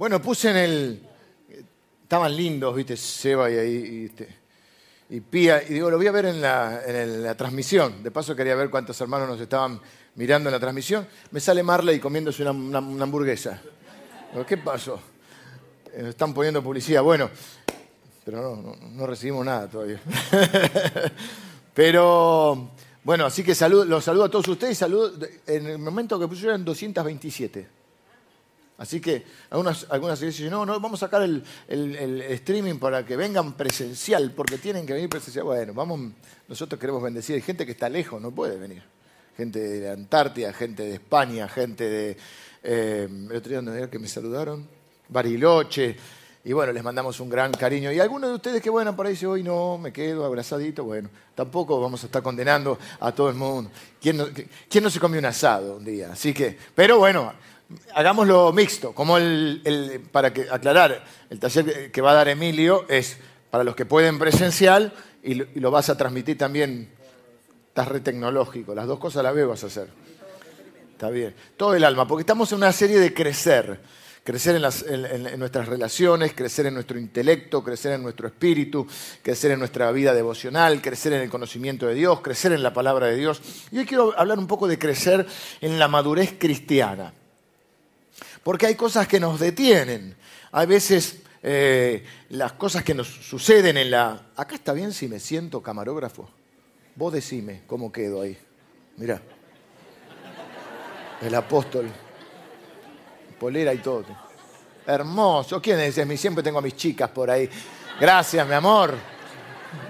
Bueno, puse en el. Estaban lindos, viste, Seba y ahí. Y, este, y Pía. Y digo, lo voy a ver en la, en la transmisión. De paso quería ver cuántos hermanos nos estaban mirando en la transmisión. Me sale Marley comiéndose una, una hamburguesa. ¿Qué pasó? Nos están poniendo publicidad. Bueno, pero no, no, recibimos nada todavía. pero, bueno, así que salud, los saludo a todos ustedes. Salud, en el momento que pusieron eran 227. Así que algunas, algunas iglesias dicen, no, no, vamos a sacar el, el, streaming para que vengan presencial, porque tienen que venir presencial. Bueno, vamos, nosotros queremos bendecir. Hay gente que está lejos, no puede venir. Gente de Antártida, gente de España, gente de... Eh, el otro día que me saludaron, Bariloche, y bueno, les mandamos un gran cariño. Y algunos de ustedes que, bueno, por ahí dicen, hoy no, me quedo abrazadito, bueno, tampoco vamos a estar condenando a todo el mundo. ¿Quién no, ¿quién no se comió un asado un día? Así que, pero bueno, hagámoslo mixto. Como el, para que, aclarar, el taller que va a dar Emilio es para los que pueden presencial y lo, vas a transmitir también. Estás re tecnológico, las dos cosas a la vez vas a hacer. Está bien. Todo el alma, porque estamos en una serie de crecer crecer en, nuestras relaciones, crecer en nuestro intelecto, crecer en nuestro espíritu, crecer en nuestra vida devocional, crecer en el conocimiento de Dios, crecer en la palabra de Dios. Y hoy quiero hablar un poco de crecer en la madurez cristiana. Porque hay cosas que nos detienen. Hay veces eh, las cosas que nos suceden en la... Acá está bien si me siento camarógrafo. Vos decime cómo quedo ahí. Mira. El apóstol polera y todo. Hermoso. ¿Quién es? Siempre tengo a mis chicas por ahí. Gracias, mi amor.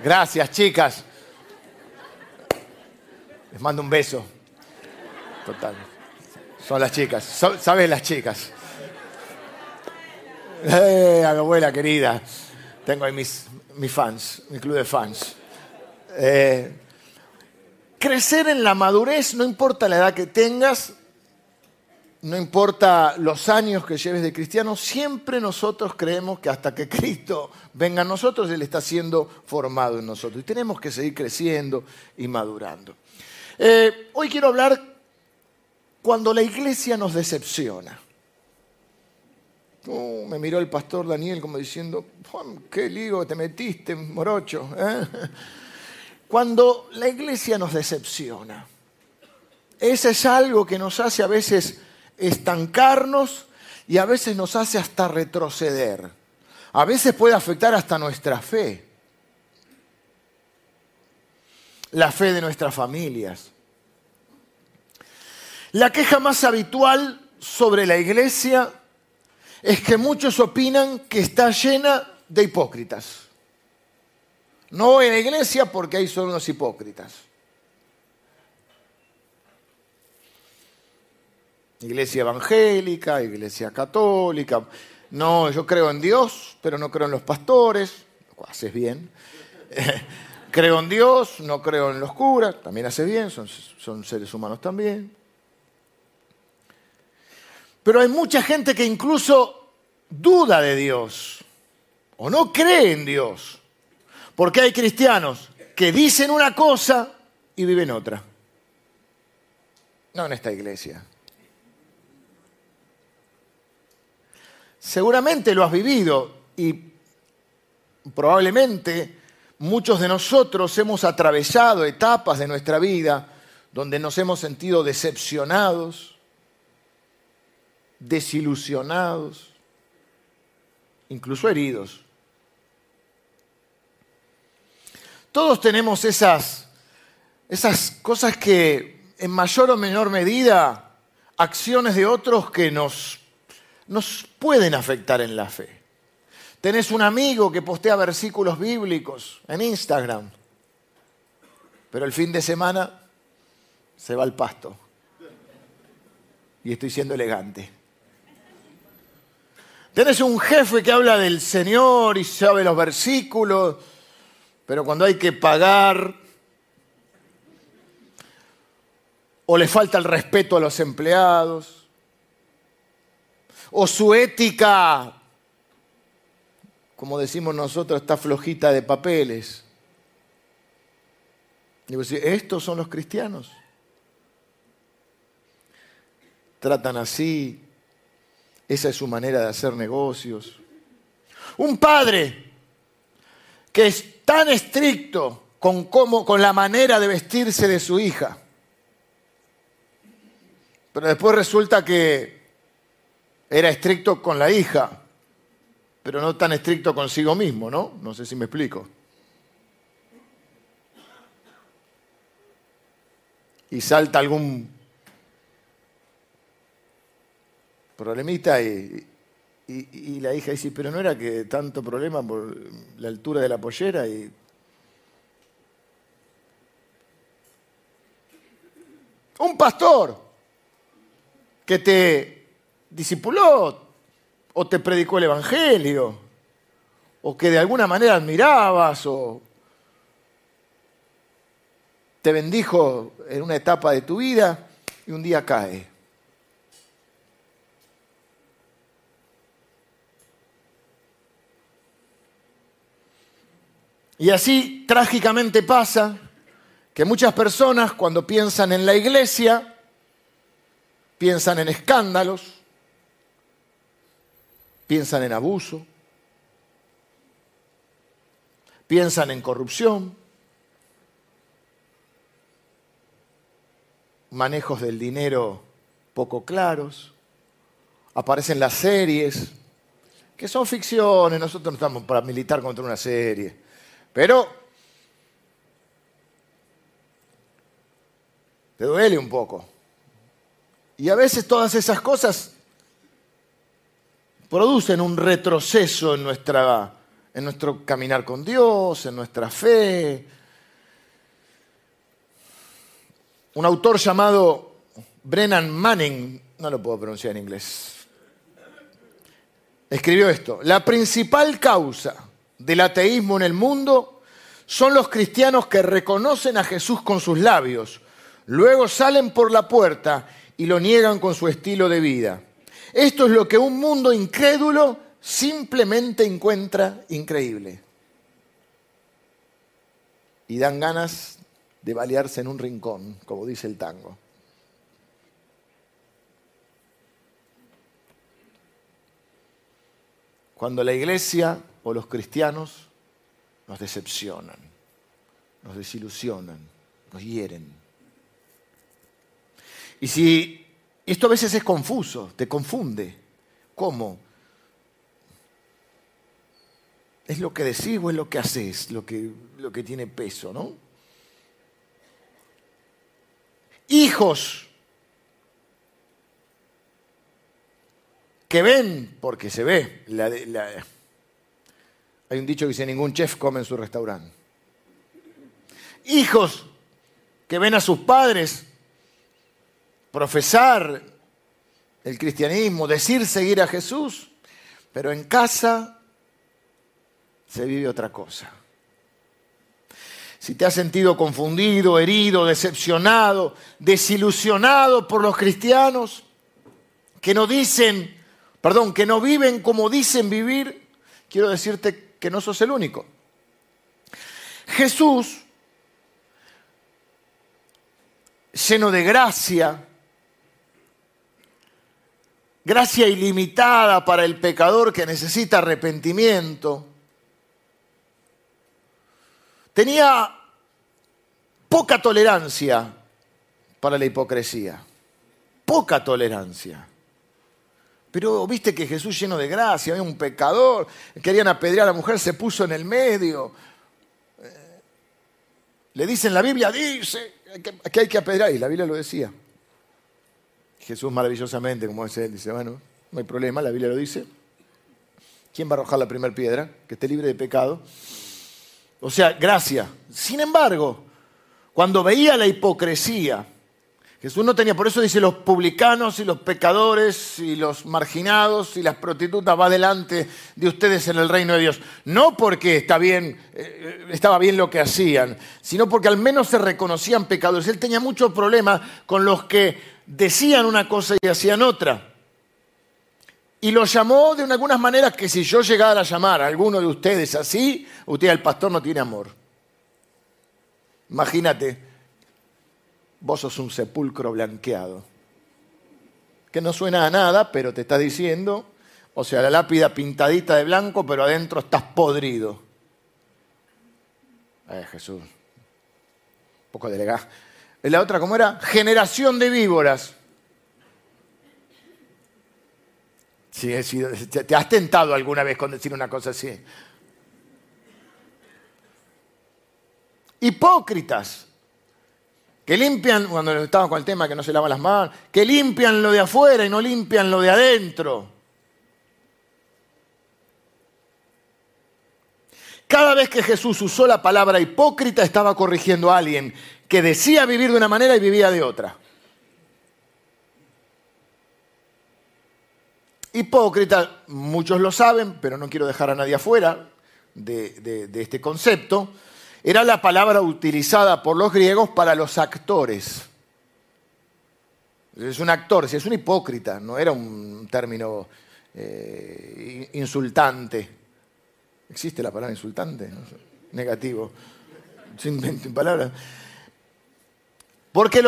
Gracias, chicas. Les mando un beso. Total. Son las chicas. ¿Sabes las chicas? Eh, a mi abuela querida. Tengo ahí mis, mis fans, mi club de fans. Eh, crecer en la madurez, no importa la edad que tengas, no importa los años que lleves de cristiano, siempre nosotros creemos que hasta que Cristo venga a nosotros, Él está siendo formado en nosotros. Y tenemos que seguir creciendo y madurando. Eh, hoy quiero hablar cuando la iglesia nos decepciona. Uh, me miró el pastor Daniel como diciendo, qué lío te metiste, morocho. ¿eh? Cuando la iglesia nos decepciona. Ese es algo que nos hace a veces estancarnos y a veces nos hace hasta retroceder. A veces puede afectar hasta nuestra fe. La fe de nuestras familias. La queja más habitual sobre la iglesia es que muchos opinan que está llena de hipócritas. No voy a la iglesia porque hay solo unos hipócritas. Iglesia evangélica, iglesia católica. No, yo creo en Dios, pero no creo en los pastores. Haces bien. creo en Dios, no creo en los curas. También haces bien, son, son seres humanos también. Pero hay mucha gente que incluso duda de Dios o no cree en Dios. Porque hay cristianos que dicen una cosa y viven otra. No en esta iglesia. Seguramente lo has vivido y probablemente muchos de nosotros hemos atravesado etapas de nuestra vida donde nos hemos sentido decepcionados, desilusionados, incluso heridos. Todos tenemos esas, esas cosas que en mayor o menor medida, acciones de otros que nos nos pueden afectar en la fe. Tenés un amigo que postea versículos bíblicos en Instagram, pero el fin de semana se va al pasto. Y estoy siendo elegante. Tenés un jefe que habla del Señor y sabe los versículos, pero cuando hay que pagar o le falta el respeto a los empleados, o su ética, como decimos nosotros, está flojita de papeles. Estos son los cristianos. Tratan así, esa es su manera de hacer negocios. Un padre que es tan estricto con, cómo, con la manera de vestirse de su hija. Pero después resulta que era estricto con la hija, pero no tan estricto consigo mismo, ¿no? No sé si me explico. Y salta algún problemita y, y, la hija dice, pero no era que tanto problema por la altura de la pollera y... Un pastor que te discipuló o te predicó el Evangelio o que de alguna manera admirabas o te bendijo en una etapa de tu vida y un día cae. Y así trágicamente pasa que muchas personas cuando piensan en la iglesia, piensan en escándalos, piensan en abuso, piensan en corrupción, manejos del dinero poco claros, aparecen las series, que son ficciones, nosotros no estamos para militar contra una serie pero te duele un poco. Y a veces todas esas cosas producen un retroceso en, nuestra, en nuestro caminar con Dios, en nuestra fe. Un autor llamado Brennan Manning, no lo puedo pronunciar en inglés, escribió esto. La principal causa del ateísmo en el mundo son los cristianos que reconocen a Jesús con sus labios, luego salen por la puerta y lo niegan con su estilo de vida. Esto es lo que un mundo incrédulo simplemente encuentra increíble. Y dan ganas de balearse en un rincón, como dice el tango. Cuando la iglesia o los cristianos nos decepcionan, nos desilusionan, nos hieren. Y si esto a veces es confuso, te confunde, ¿cómo? ¿Es lo que decís o es lo que haces lo que, lo que tiene peso, no? Hijos que ven, porque se ve, la, la, hay un dicho que dice, ningún chef come en su restaurante. Hijos que ven a sus padres profesar el cristianismo, decir seguir a Jesús, pero en casa se vive otra cosa. Si te has sentido confundido, herido, decepcionado, desilusionado por los cristianos que no dicen, perdón, que no viven como dicen vivir, quiero decirte que no sos el único. Jesús, lleno de gracia, gracia ilimitada para el pecador que necesita arrepentimiento, tenía poca tolerancia para la hipocresía, poca tolerancia. Pero viste que Jesús lleno de gracia, había un pecador, querían apedrear a la mujer, se puso en el medio. Eh, le dice en la Biblia, dice que hay que apedrear, y la Biblia lo decía. Jesús maravillosamente, como es él, dice, bueno, no hay problema, la Biblia lo dice. ¿Quién va a arrojar la primera piedra? Que esté libre de pecado. O sea, gracia. Sin embargo, cuando veía la hipocresía, Jesús no tenía, por eso dice los publicanos y los pecadores y los marginados y las prostitutas va delante de ustedes en el reino de Dios. No porque está bien, eh, estaba bien lo que hacían, sino porque al menos se reconocían pecadores. Él tenía muchos problemas con los que decían una cosa y hacían otra. Y lo llamó de algunas maneras que si yo llegara a llamar a alguno de ustedes así, usted el pastor no tiene amor. Imagínate vos sos un sepulcro blanqueado. que no suena a nada, pero te está diciendo, o sea, la lápida pintadita de blanco, pero adentro estás podrido. Ay, Jesús. Un poco de ¿Y la otra cómo era? Generación de víboras. Sí, ¿Te has tentado alguna vez con decir una cosa así? Hipócritas, que limpian, cuando estaba con el tema que no se lavan las manos, que limpian lo de afuera y no limpian lo de adentro. Cada vez que Jesús usó la palabra hipócrita estaba corrigiendo a alguien que decía vivir de una manera y vivía de otra. Hipócrita, muchos lo saben, pero no quiero dejar a nadie afuera de, de este concepto era la palabra utilizada por los griegos para los actores. Es un actor, si es un hipócrita, no era un término eh, insultante. ¿Existe la palabra insultante? Negativo. Sin palabras. Porque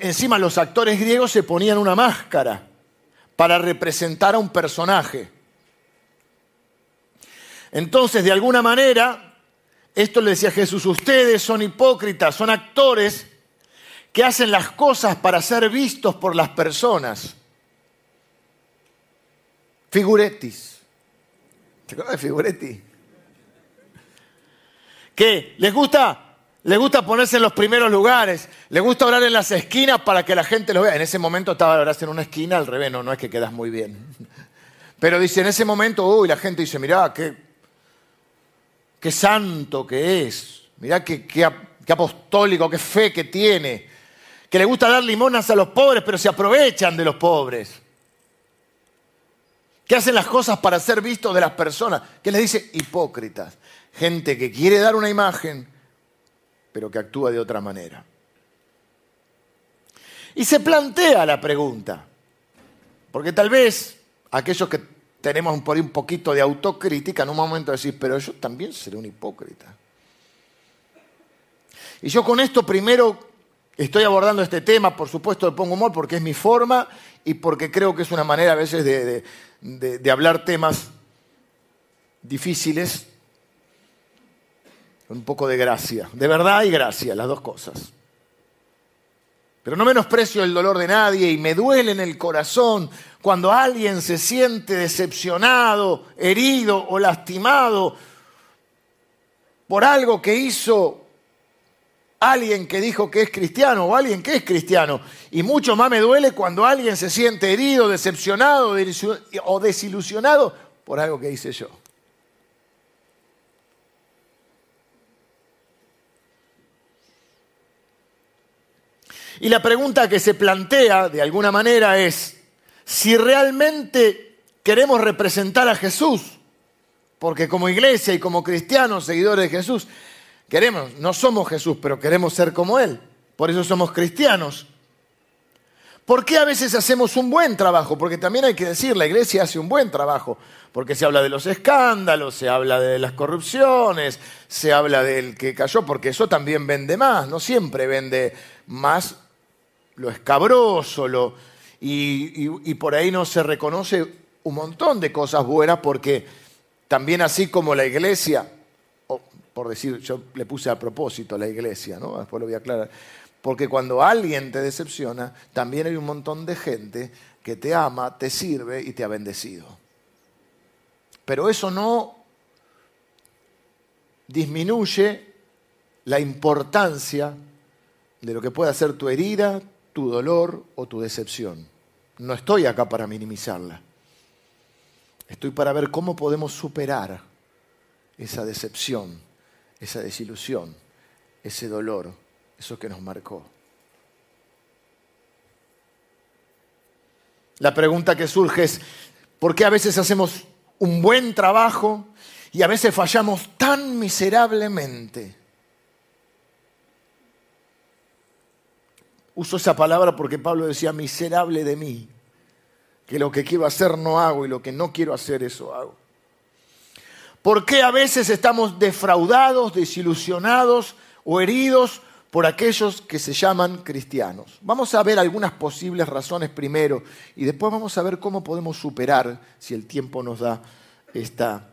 encima los actores griegos se ponían una máscara para representar a un personaje. Entonces, de alguna manera, esto le decía Jesús, ustedes son hipócritas, son actores que hacen las cosas para ser vistos por las personas. Figuretis. ¿Te acuerdas de Figuretti? Que les gusta les gusta ponerse en los primeros lugares, les gusta orar en las esquinas para que la gente lo vea. En ese momento estaba orando en una esquina, al revés, no, no es que quedas muy bien. Pero dice, en ese momento, uy, la gente dice, mirá, qué, qué santo que es, mirá qué, apostólico, qué fe que tiene, que le gusta dar limonas a los pobres, pero se aprovechan de los pobres, que hacen las cosas para ser vistos de las personas, que les dice hipócritas, gente que quiere dar una imagen, pero que actúa de otra manera. Y se plantea la pregunta, porque tal vez aquellos que tenemos por ahí un poquito de autocrítica, en un momento decir, pero yo también seré un hipócrita. Y yo con esto primero estoy abordando este tema, por supuesto le pongo humor porque es mi forma y porque creo que es una manera a veces de, de hablar temas difíciles un poco de gracia, de verdad y gracia, las dos cosas. Pero no menosprecio el dolor de nadie y me duele en el corazón cuando alguien se siente decepcionado, herido o lastimado por algo que hizo alguien que dijo que es cristiano o alguien que es cristiano. Y mucho más me duele cuando alguien se siente herido, decepcionado o desilusionado por algo que hice yo. Y la pregunta que se plantea de alguna manera es, si realmente queremos representar a Jesús, porque como iglesia y como cristianos, seguidores de Jesús, queremos, no somos Jesús, pero queremos ser como Él, por eso somos cristianos. ¿Por qué a veces hacemos un buen trabajo? Porque también hay que decir, la iglesia hace un buen trabajo, porque se habla de los escándalos, se habla de las corrupciones, se habla del que cayó, porque eso también vende más, no siempre vende más lo escabroso, lo, y, por ahí no se reconoce un montón de cosas buenas porque también así como la iglesia, por decir, yo le puse a propósito la iglesia, ¿no? después lo voy a aclarar, porque cuando alguien te decepciona, también hay un montón de gente que te ama, te sirve y te ha bendecido. Pero eso no disminuye la importancia de lo que puede hacer tu herida, tu dolor o tu decepción. No estoy acá para minimizarla. Estoy para ver cómo podemos superar esa decepción, esa desilusión, ese dolor, eso que nos marcó. La pregunta que surge es, ¿por qué a veces hacemos un buen trabajo y a veces fallamos tan miserablemente? Uso esa palabra porque Pablo decía, miserable de mí, que lo que quiero hacer no hago y lo que no quiero hacer eso hago. ¿Por qué a veces estamos defraudados, desilusionados o heridos por aquellos que se llaman cristianos. Vamos a ver algunas posibles razones primero y después vamos a ver cómo podemos superar, si el tiempo nos da, esta,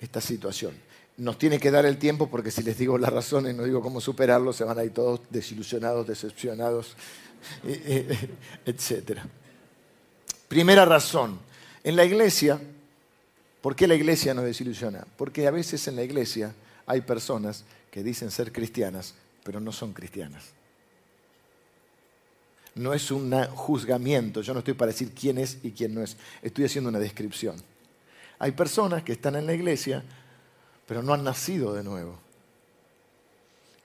esta situación. Nos tiene que dar el tiempo porque si les digo las razones, no digo cómo superarlo, se van a ir todos desilusionados, decepcionados, etc. Primera razón, en la iglesia, ¿por qué la iglesia nos desilusiona? Porque a veces en la iglesia hay personas que dicen ser cristianas, pero no son cristianas. No es un juzgamiento, yo no estoy para decir quién es y quién no es, estoy haciendo una descripción. Hay personas que están en la iglesia, pero no han nacido de nuevo.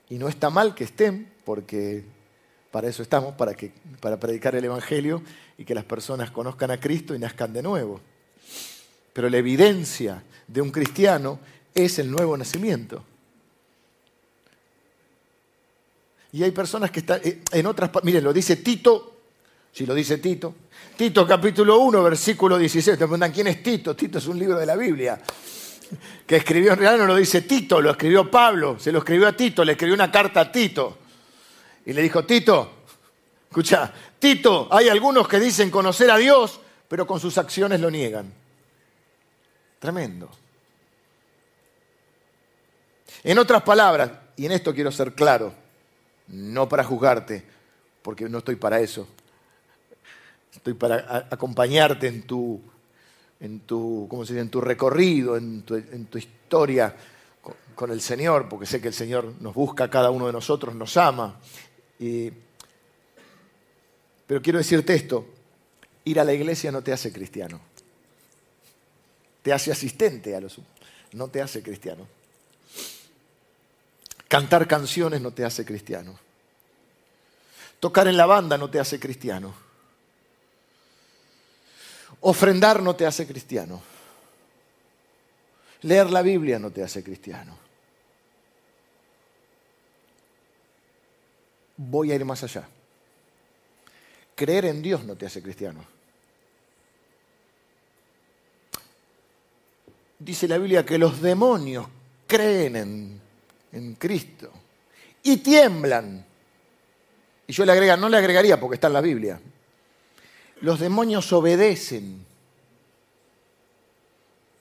Y no está mal que estén, porque para eso estamos, para, que, para predicar el Evangelio y que las personas conozcan a Cristo y nazcan de nuevo. Pero la evidencia de un cristiano es el nuevo nacimiento. Y hay personas que están eh, en otras... Miren, lo dice Tito, si lo dice Tito. Tito capítulo 1, versículo 16. Te preguntan, ¿quién es Tito? Tito es un libro de la Biblia. Que escribió, en realidad no lo dice Tito, lo escribió Pablo. Se lo escribió a Tito, le escribió una carta a Tito. Y le dijo, Tito, escucha, Tito, hay algunos que dicen conocer a Dios, pero con sus acciones lo niegan. Tremendo. En otras palabras, y en esto quiero ser claro, no para juzgarte, porque no estoy para eso. Estoy para acompañarte en tu, en tu, ¿cómo se dice? en tu recorrido, en tu, en tu historia con, el Señor, porque sé que el Señor nos busca cada uno de nosotros, nos ama. Y, pero quiero decirte esto, ir a la iglesia no te hace cristiano. Te hace asistente a los... No te hace cristiano. Cantar canciones no te hace cristiano. Tocar en la banda no te hace cristiano. Ofrendar no te hace cristiano. Leer la Biblia no te hace cristiano. Voy a ir más allá. Creer en Dios no te hace cristiano. Dice la Biblia que los demonios creen en Cristo. Y tiemblan. Y yo le agrega, no le agregaría porque está en la Biblia. Los demonios obedecen.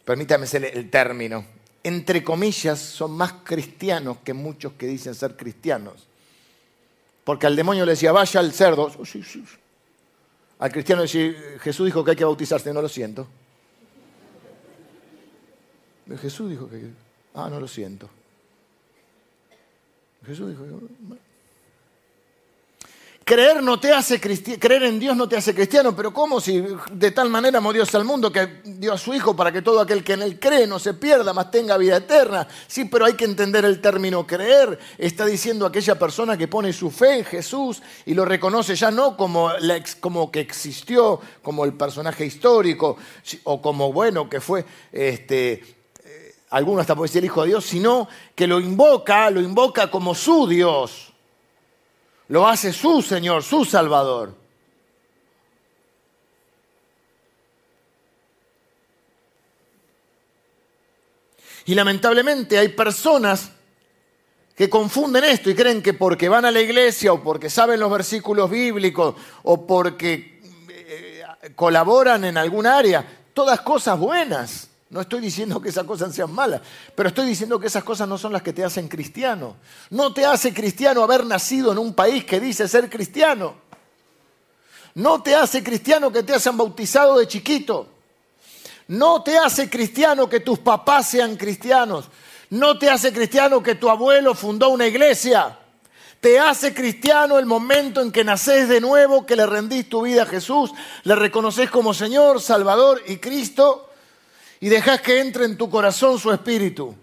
Permítame el término. Entre comillas, son más cristianos que muchos que dicen ser cristianos. Porque al demonio le decía, vaya al cerdo. Al cristiano decía, Jesús dijo que hay que bautizarse, no lo siento. Jesús dijo que... Ah, no lo siento. Jesús dijo, creer, no te hace creer en Dios no te hace cristiano, pero ¿cómo si de tal manera amó Dios al mundo que dio a su Hijo para que todo aquel que en él cree no se pierda, mas tenga vida eterna? Sí, pero hay que entender el término creer. Está diciendo aquella persona que pone su fe en Jesús y lo reconoce ya no como, como que existió, como el personaje histórico, o como bueno que fue este, algunos hasta puede ser hijo de Dios, sino que lo invoca, lo invoca como su Dios. Lo hace su Señor, su Salvador. Y lamentablemente hay personas que confunden esto y creen que porque van a la iglesia o porque saben los versículos bíblicos o porque eh, colaboran en algún área, todas cosas buenas. No estoy diciendo que esas cosas sean malas, pero estoy diciendo que esas cosas no son las que te hacen cristiano. No te hace cristiano haber nacido en un país que dice ser cristiano. No te hace cristiano que te hayan bautizado de chiquito. No te hace cristiano que tus papás sean cristianos. No te hace cristiano que tu abuelo fundó una iglesia. Te hace cristiano el momento en que naces de nuevo, que le rendís tu vida a Jesús, le reconoces como Señor, Salvador y Cristo y dejas que entre en tu corazón su espíritu.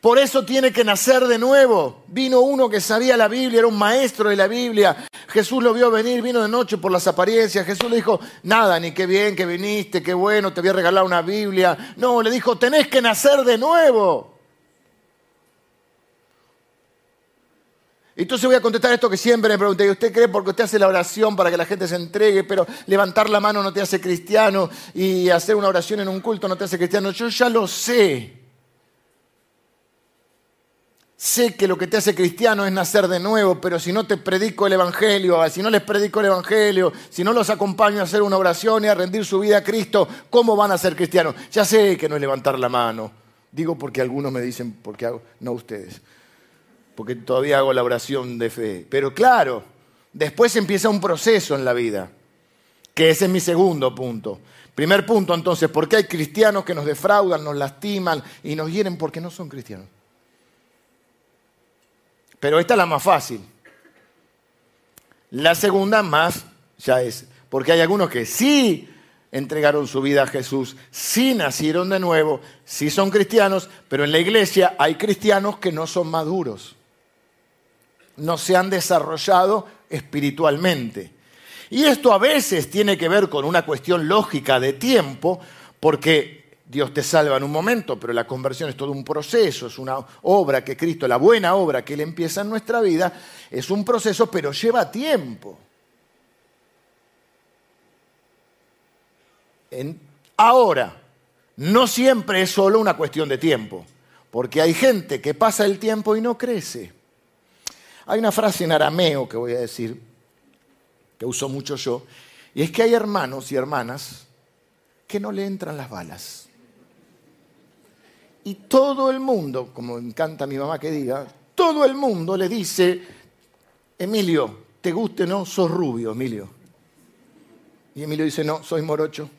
Por eso tiene que nacer de nuevo. Vino uno que sabía la Biblia, era un maestro de la Biblia. Jesús lo vio venir, vino de noche por las apariencias. Jesús le dijo, nada, ni qué bien que viniste, qué bueno, te voy a regalar una Biblia. No, le dijo, tenés que nacer de nuevo. Entonces voy a contestar esto que siempre me pregunté, ¿usted cree porque usted hace la oración para que la gente se entregue, pero levantar la mano no te hace cristiano y hacer una oración en un culto no te hace cristiano? Yo ya lo sé. sé que lo que te hace cristiano es nacer de nuevo, pero si no te predico el Evangelio, si no les predico el Evangelio, si no los acompaño a hacer una oración y a rendir su vida a Cristo, ¿cómo van a ser cristianos? Ya sé que no es levantar la mano. Digo porque algunos me dicen, porque no ustedes, porque todavía hago la oración de fe. Pero claro, después empieza un proceso en la vida, que ese es mi segundo punto. Primer punto entonces, ¿por qué hay cristianos que nos defraudan, nos lastiman y nos hieren porque no son cristianos? Pero esta es la más fácil. La segunda más ya es, porque hay algunos que sí entregaron su vida a Jesús, sí nacieron de nuevo, sí son cristianos, pero en la iglesia hay cristianos que no son maduros, no se han desarrollado espiritualmente. Y esto a veces tiene que ver con una cuestión lógica de tiempo, porque Dios te salva en un momento, pero la conversión es todo un proceso, es una obra que Cristo, la buena obra que Él empieza en nuestra vida, es un proceso, pero lleva tiempo. ahora, no siempre es solo una cuestión de tiempo, porque hay gente que pasa el tiempo y no crece. Hay una frase en arameo que voy a decir, que uso mucho yo, y es que hay hermanos y hermanas que no le entran las balas. Y todo el mundo, como encanta a mi mamá que diga, todo el mundo le dice, Emilio, ¿te guste o no? Sos rubio, Emilio. Y Emilio dice, no, soy morocho.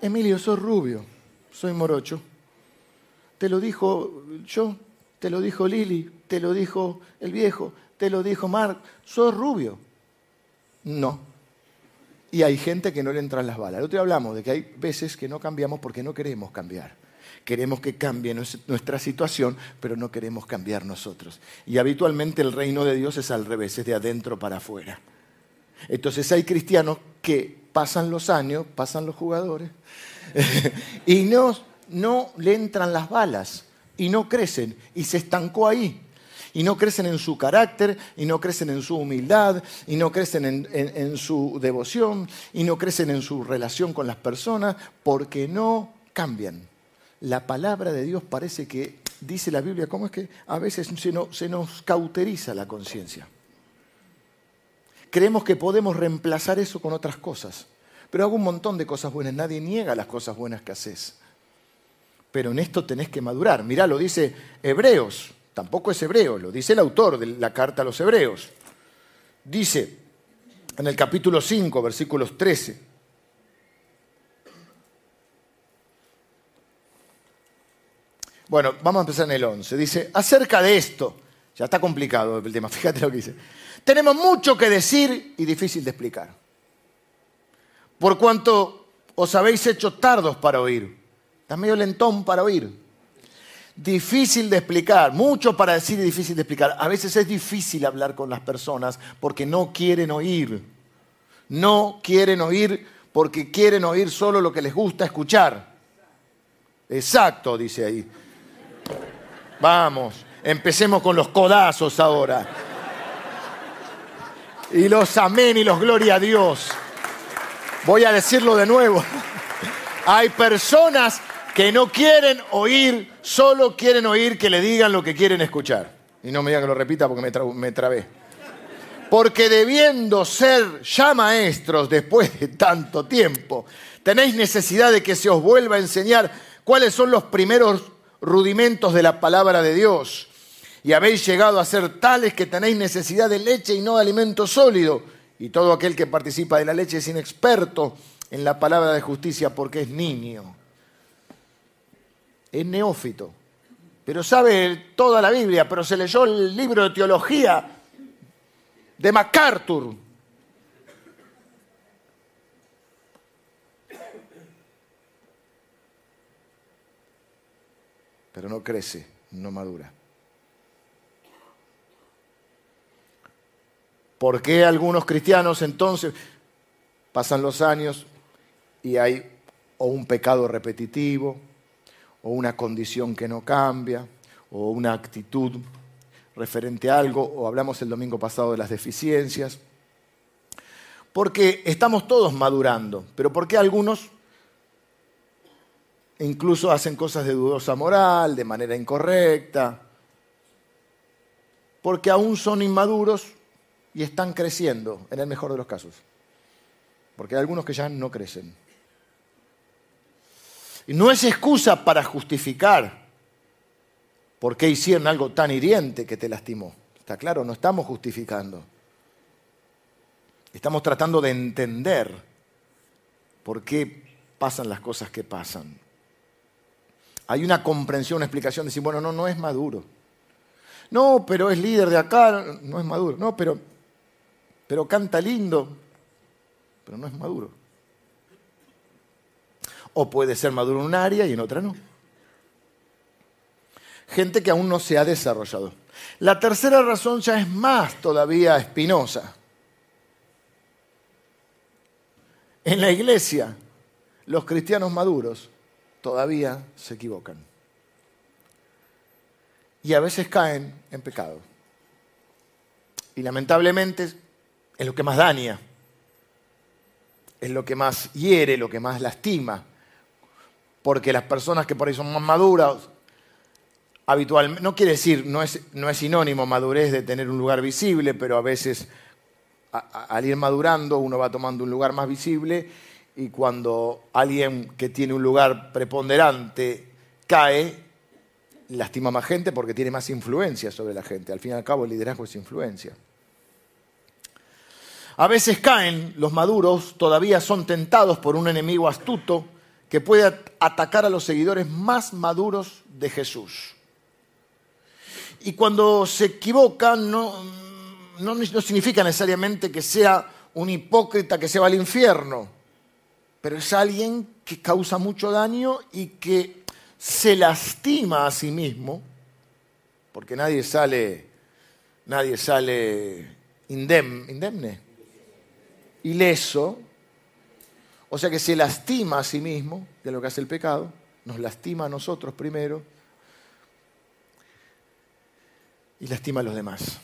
Emilio, sos rubio, soy morocho. Te lo dijo yo, te lo dijo Lili, te lo dijo el viejo, te lo dijo Mark, sos rubio. No. Y hay gente que no le entran las balas. El otro día hablamos de que hay veces que no cambiamos porque no queremos cambiar. Queremos que cambie nuestra situación, pero no queremos cambiar nosotros. Y habitualmente el reino de Dios es al revés, es de adentro para afuera. Entonces hay cristianos que pasan los años, pasan los jugadores, y no, no le entran las balas, y no crecen, y se estancó ahí. Y no crecen en su carácter, y no crecen en su humildad, y no crecen en, su devoción, y no crecen en su relación con las personas, porque no cambian. La palabra de Dios parece que, dice la Biblia, ¿cómo es que a veces se, se nos cauteriza la conciencia? Creemos que podemos reemplazar eso con otras cosas. Pero hago un montón de cosas buenas. Nadie niega las cosas buenas que haces. Pero en esto tenés que madurar. Mirá, lo dice Hebreos. Tampoco es hebreo, lo dice el autor de la carta a los Hebreos. Dice en el capítulo 5, versículos 13. Bueno, vamos a empezar en el 11. Dice, acerca de esto, ya está complicado el tema, fíjate lo que dice. Tenemos mucho que decir y difícil de explicar por cuanto os habéis hecho tardos para oír. Está medio lentón para oír. Difícil de explicar, mucho para decir y difícil de explicar. A veces es difícil hablar con las personas porque no quieren oír. No quieren oír porque quieren oír solo lo que les gusta escuchar. Exacto, dice ahí. Vamos, empecemos con los codazos ahora. Y los amén y los gloria a Dios. Voy a decirlo de nuevo. Hay personas que no quieren oír, solo quieren oír que le digan lo que quieren escuchar. Y no me digan que lo repita porque me, trabé. Porque debiendo ser ya maestros después de tanto tiempo, tenéis necesidad de que se os vuelva a enseñar cuáles son los primeros rudimentos de la palabra de Dios. Y habéis llegado a ser tales que tenéis necesidad de leche y no de alimento sólido y todo aquel que participa de la leche es inexperto en la palabra de justicia porque es niño. Es neófito. Pero sabe toda la Biblia, pero se leyó el libro de teología de MacArthur. Pero no crece, no madura. ¿Por qué algunos cristianos entonces pasan los años y hay un pecado repetitivo, o una condición que no cambia, o una actitud referente a algo, o hablamos el domingo pasado de las deficiencias? Porque estamos todos madurando, pero ¿por qué algunos incluso hacen cosas de dudosa moral, de manera incorrecta? porque aún son inmaduros y están creciendo, en el mejor de los casos. Porque hay algunos que ya no crecen. No es excusa para justificar por qué hicieron algo tan hiriente que te lastimó. Está claro, no estamos justificando. Estamos tratando de entender por qué pasan las cosas que pasan. Hay una comprensión, una explicación de decir, bueno, no, no es maduro. No, pero es líder de acá, no es maduro. No, pero, pero canta lindo, pero no es maduro. O puede ser maduro en un área y en otra no. Gente que aún no se ha desarrollado. La tercera razón ya es más todavía espinosa. En la iglesia, los cristianos maduros todavía se equivocan. Y a veces caen en pecado. Y lamentablemente es lo que más daña, es lo que más hiere, lo que más lastima. Porque las personas que por ahí son más maduras, habitualmente, no quiere decir, no es, no es sinónimo madurez de tener un lugar visible, pero a veces al ir madurando uno va tomando un lugar más visible y cuando alguien que tiene un lugar preponderante cae, lastima más gente porque tiene más influencia sobre la gente. Al fin y al cabo el liderazgo es influencia. A veces caen los maduros, todavía son tentados por un enemigo astuto que puede atacar a los seguidores más maduros de Jesús. Y cuando se equivocan, no, no, significa necesariamente que sea un hipócrita que se va al infierno, pero es alguien que causa mucho daño y que se lastima a sí mismo, porque nadie sale, nadie sale indemne, ileso, o sea que se lastima a sí mismo de lo que hace el pecado, nos lastima a nosotros primero y lastima a los demás.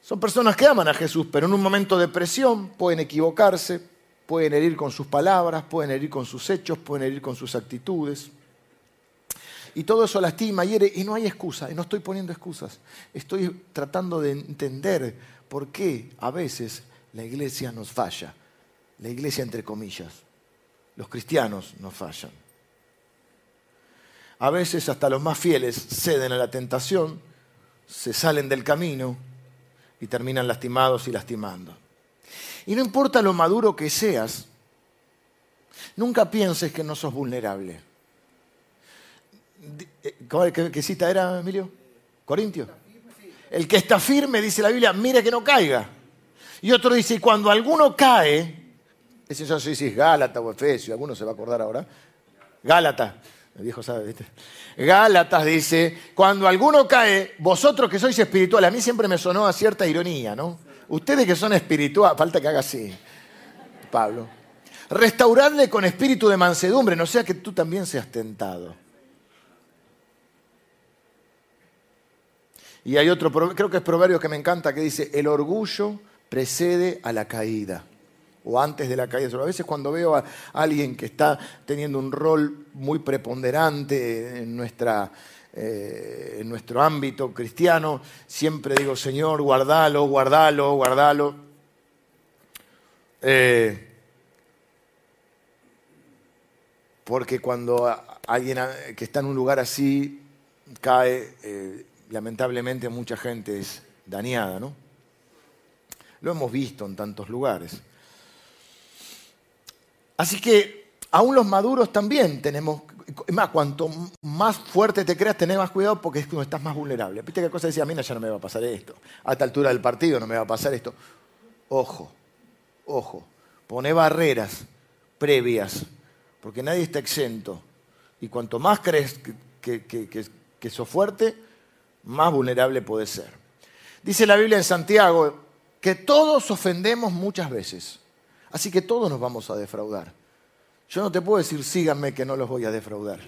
Son personas que aman a Jesús, pero en un momento de presión pueden equivocarse, pueden herir con sus palabras, pueden herir con sus hechos, pueden herir con sus actitudes. Y todo eso lastima, hiere, y no hay excusa, y no estoy poniendo excusas. Estoy tratando de entender por qué a veces la iglesia nos falla. La iglesia entre comillas. Los cristianos nos fallan. A veces hasta los más fieles ceden a la tentación, se salen del camino y terminan lastimados y lastimando. Y no importa lo maduro que seas, nunca pienses que no sos vulnerable. Eh, ¿Qué, cita era, Emilio? ¿Corintio? El que está firme, dice la Biblia, mire que no caiga. Y otro dice, cuando alguno cae, ese sé si es Gálata o Efesio, alguno se va a acordar ahora. Gálata, el viejo sabe, ¿viste? Gálatas dice, cuando alguno cae, vosotros que sois espirituales, a mí siempre me sonó a cierta ironía, ¿no? Ustedes que son espirituales, falta que haga así, Pablo. Restauradle con espíritu de mansedumbre, no sea que tú también seas tentado. Y hay otro, creo que es proverbio que me encanta, que dice, el orgullo precede a la caída o antes de la caída. A veces cuando veo a alguien que está teniendo un rol muy preponderante en, nuestra, eh, en nuestro ámbito cristiano, siempre digo, Señor, guardalo, guardalo, guardalo. Eh, porque cuando alguien que está en un lugar así cae, eh, lamentablemente mucha gente es dañada, ¿no? Lo hemos visto en tantos lugares. Así que aún los maduros también tenemos, más, cuanto más fuerte te creas, tenés más cuidado porque estás más vulnerable. ¿Viste qué cosa decía? A mí ya no me va a pasar esto. A esta altura del partido no me va a pasar esto. Ojo, ojo, pone barreras previas, porque nadie está exento. Y cuanto más crees que, que, que sos fuerte, más vulnerable puedes ser. Dice la Biblia en Santiago que todos ofendemos muchas veces. Así que todos nos vamos a defraudar. Yo no te puedo decir síganme que no los voy a defraudar.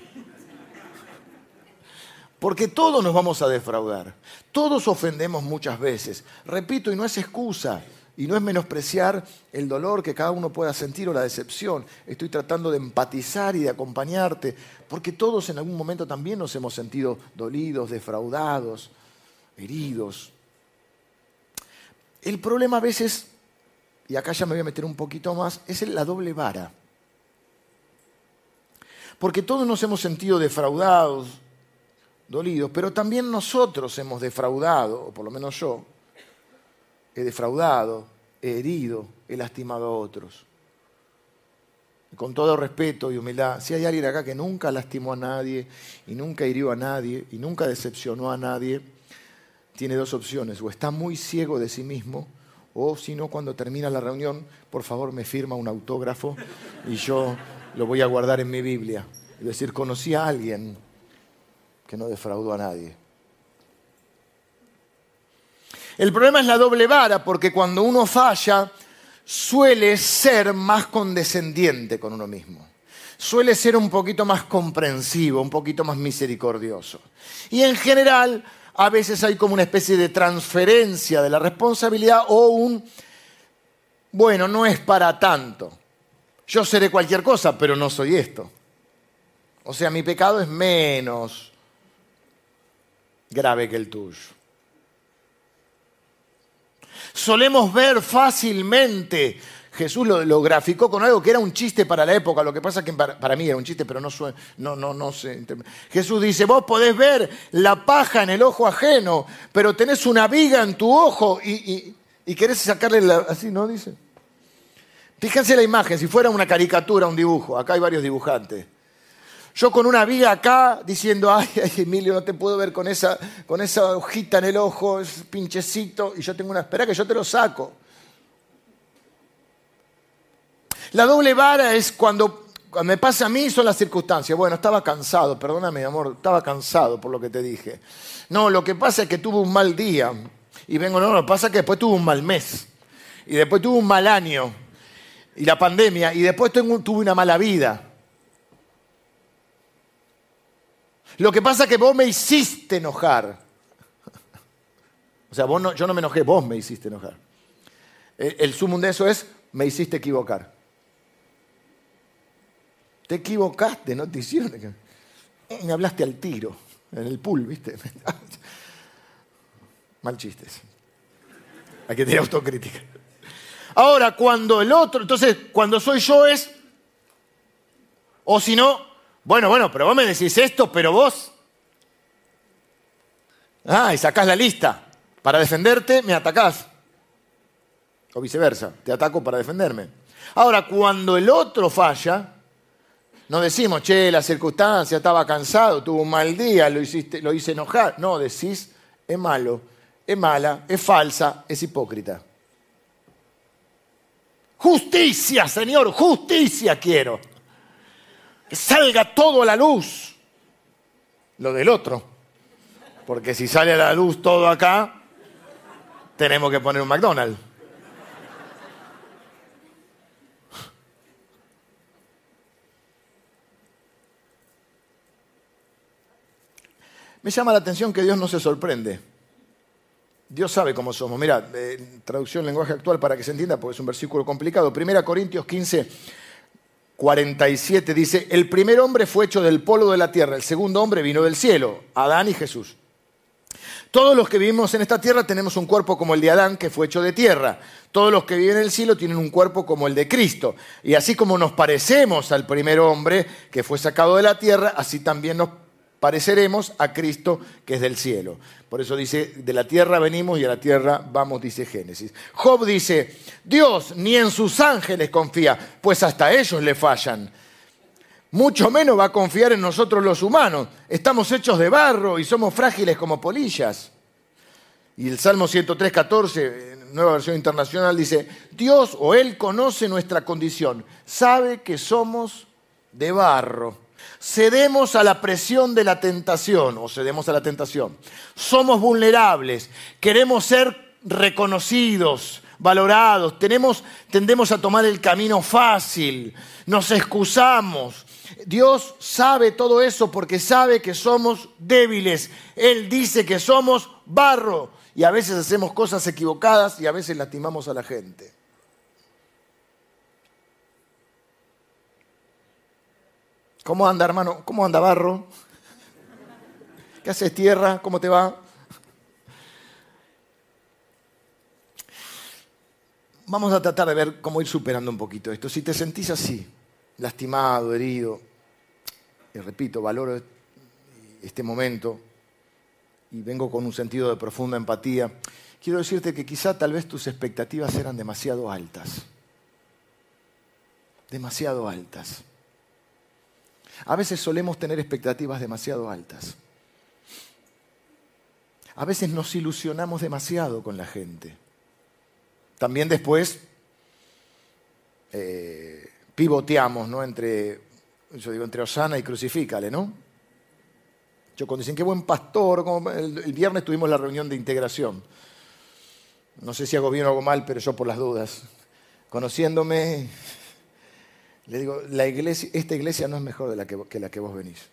Porque todos nos vamos a defraudar. Todos ofendemos muchas veces. Repito, y no es excusa. Y no es menospreciar el dolor que cada uno pueda sentir o la decepción. Estoy tratando de empatizar y de acompañarte, porque todos en algún momento también nos hemos sentido dolidos, defraudados, heridos. El problema a veces, y acá ya me voy a meter un poquito más, es la doble vara. Porque todos nos hemos sentido defraudados, dolidos, pero también nosotros hemos defraudado, o por lo menos yo, he defraudado, he herido, he lastimado a otros. con todo respeto y humildad, si hay alguien acá que nunca lastimó a nadie y nunca hirió a nadie y nunca decepcionó a nadie, tiene dos opciones, o está muy ciego de sí mismo, o si no, cuando termina la reunión, por favor me firma un autógrafo y yo lo voy a guardar en mi Biblia. Es decir, conocí a alguien que no defraudó a nadie. El problema es la doble vara, porque cuando uno falla, suele ser más condescendiente con uno mismo. Suele ser un poquito más comprensivo, un poquito más misericordioso. Y en general, a veces hay como una especie de transferencia de la responsabilidad o un, bueno, no es para tanto. Yo seré cualquier cosa, pero no soy esto. O sea, mi pecado es menos grave que el tuyo solemos ver fácilmente. Jesús lo, graficó con algo que era un chiste para la época, lo que pasa es que para, mí era un chiste, pero no, no, no, no sé. Jesús dice, vos podés ver la paja en el ojo ajeno, pero tenés una viga en tu ojo y, y, querés sacarle la... Así, ¿no? Dice. Fíjense la imagen, si fuera una caricatura, un dibujo, acá hay varios dibujantes. Yo con una viga acá diciendo, ay, ay, Emilio, no te puedo ver con esa, con esa hojita en el ojo, es pinchecito, y yo tengo una espera que yo te lo saco. La doble vara es cuando, cuando me pasa a mí son las circunstancias. Bueno, estaba cansado, perdóname, amor, estaba cansado por lo que te dije. No, lo que pasa es que tuve un mal día. Y vengo, no, lo que pasa es que después tuve un mal mes. Y después tuve un mal año. Y la pandemia. Y después tuve una mala vida. Lo que pasa es que vos me hiciste enojar. O sea, vos no, yo no me enojé, vos me hiciste enojar. El, el sumum de eso es, me hiciste equivocar. Te equivocaste, no te hicieron. Me hablaste al tiro, en el pool, ¿viste? Mal chistes. Hay que tener autocrítica. Ahora, cuando el otro, entonces, cuando soy yo es, o si no, bueno, bueno, pero vos me decís esto, pero vos. Ah, y sacás la lista. Para defenderte, me atacás. O viceversa, te ataco para defenderme. Ahora, cuando el otro falla, no decimos, che, la circunstancia, estaba cansado, tuvo un mal día, lo, hiciste, lo hice enojar. No, decís, es malo, es mala, es falsa, es hipócrita. Justicia, Señor, justicia quiero salga todo a la luz. Lo del otro. Porque si sale a la luz todo acá, tenemos que poner un McDonald's. Me llama la atención que Dios no se sorprende. Dios sabe cómo somos. Mira, eh, traducción lenguaje actual para que se entienda, porque es un versículo complicado. Primera Corintios 15, 47 dice, el primer hombre fue hecho del polvo de la tierra, el segundo hombre vino del cielo, Adán y Jesús. Todos los que vivimos en esta tierra tenemos un cuerpo como el de Adán, que fue hecho de tierra. Todos los que viven en el cielo tienen un cuerpo como el de Cristo. Y así como nos parecemos al primer hombre que fue sacado de la tierra, así también nos pareceremos a Cristo que es del cielo. Por eso dice, de la tierra venimos y a la tierra vamos, dice Génesis. Job dice, Dios ni en sus ángeles confía, pues hasta ellos le fallan. Mucho menos va a confiar en nosotros los humanos. Estamos hechos de barro y somos frágiles como polillas. Y el Salmo 103, 14, nueva versión internacional, dice, Dios o Él conoce nuestra condición, sabe que somos de barro cedemos a la presión de la tentación o cedemos a la tentación. Somos vulnerables, queremos ser reconocidos, valorados, tenemos, tendemos a tomar el camino fácil, nos excusamos. Dios sabe todo eso porque sabe que somos débiles. Él dice que somos barro Y a veces hacemos cosas equivocadas y a veces lastimamos a la gente. ¿Cómo anda, hermano? ¿Cómo anda, barro? ¿Qué haces, tierra? ¿Cómo te va? Vamos a tratar de ver cómo ir superando un poquito esto. Si te sentís así, lastimado, herido, y repito, valoro este momento y vengo con un sentido de profunda empatía, quiero decirte que quizá tal vez tus expectativas eran demasiado altas. Demasiado altas. A veces solemos tener expectativas demasiado altas. A veces nos ilusionamos demasiado con la gente. También después eh, pivoteamos, ¿no? Entre, yo digo, entre Osana y Crucifícale, ¿no? Yo cuando dicen, qué buen pastor, el, el, viernes tuvimos la reunión de integración. No sé si hago bien o hago mal, pero yo por las dudas. Conociéndome, le digo, la iglesia, esta iglesia no es mejor de la que, la que vos venís.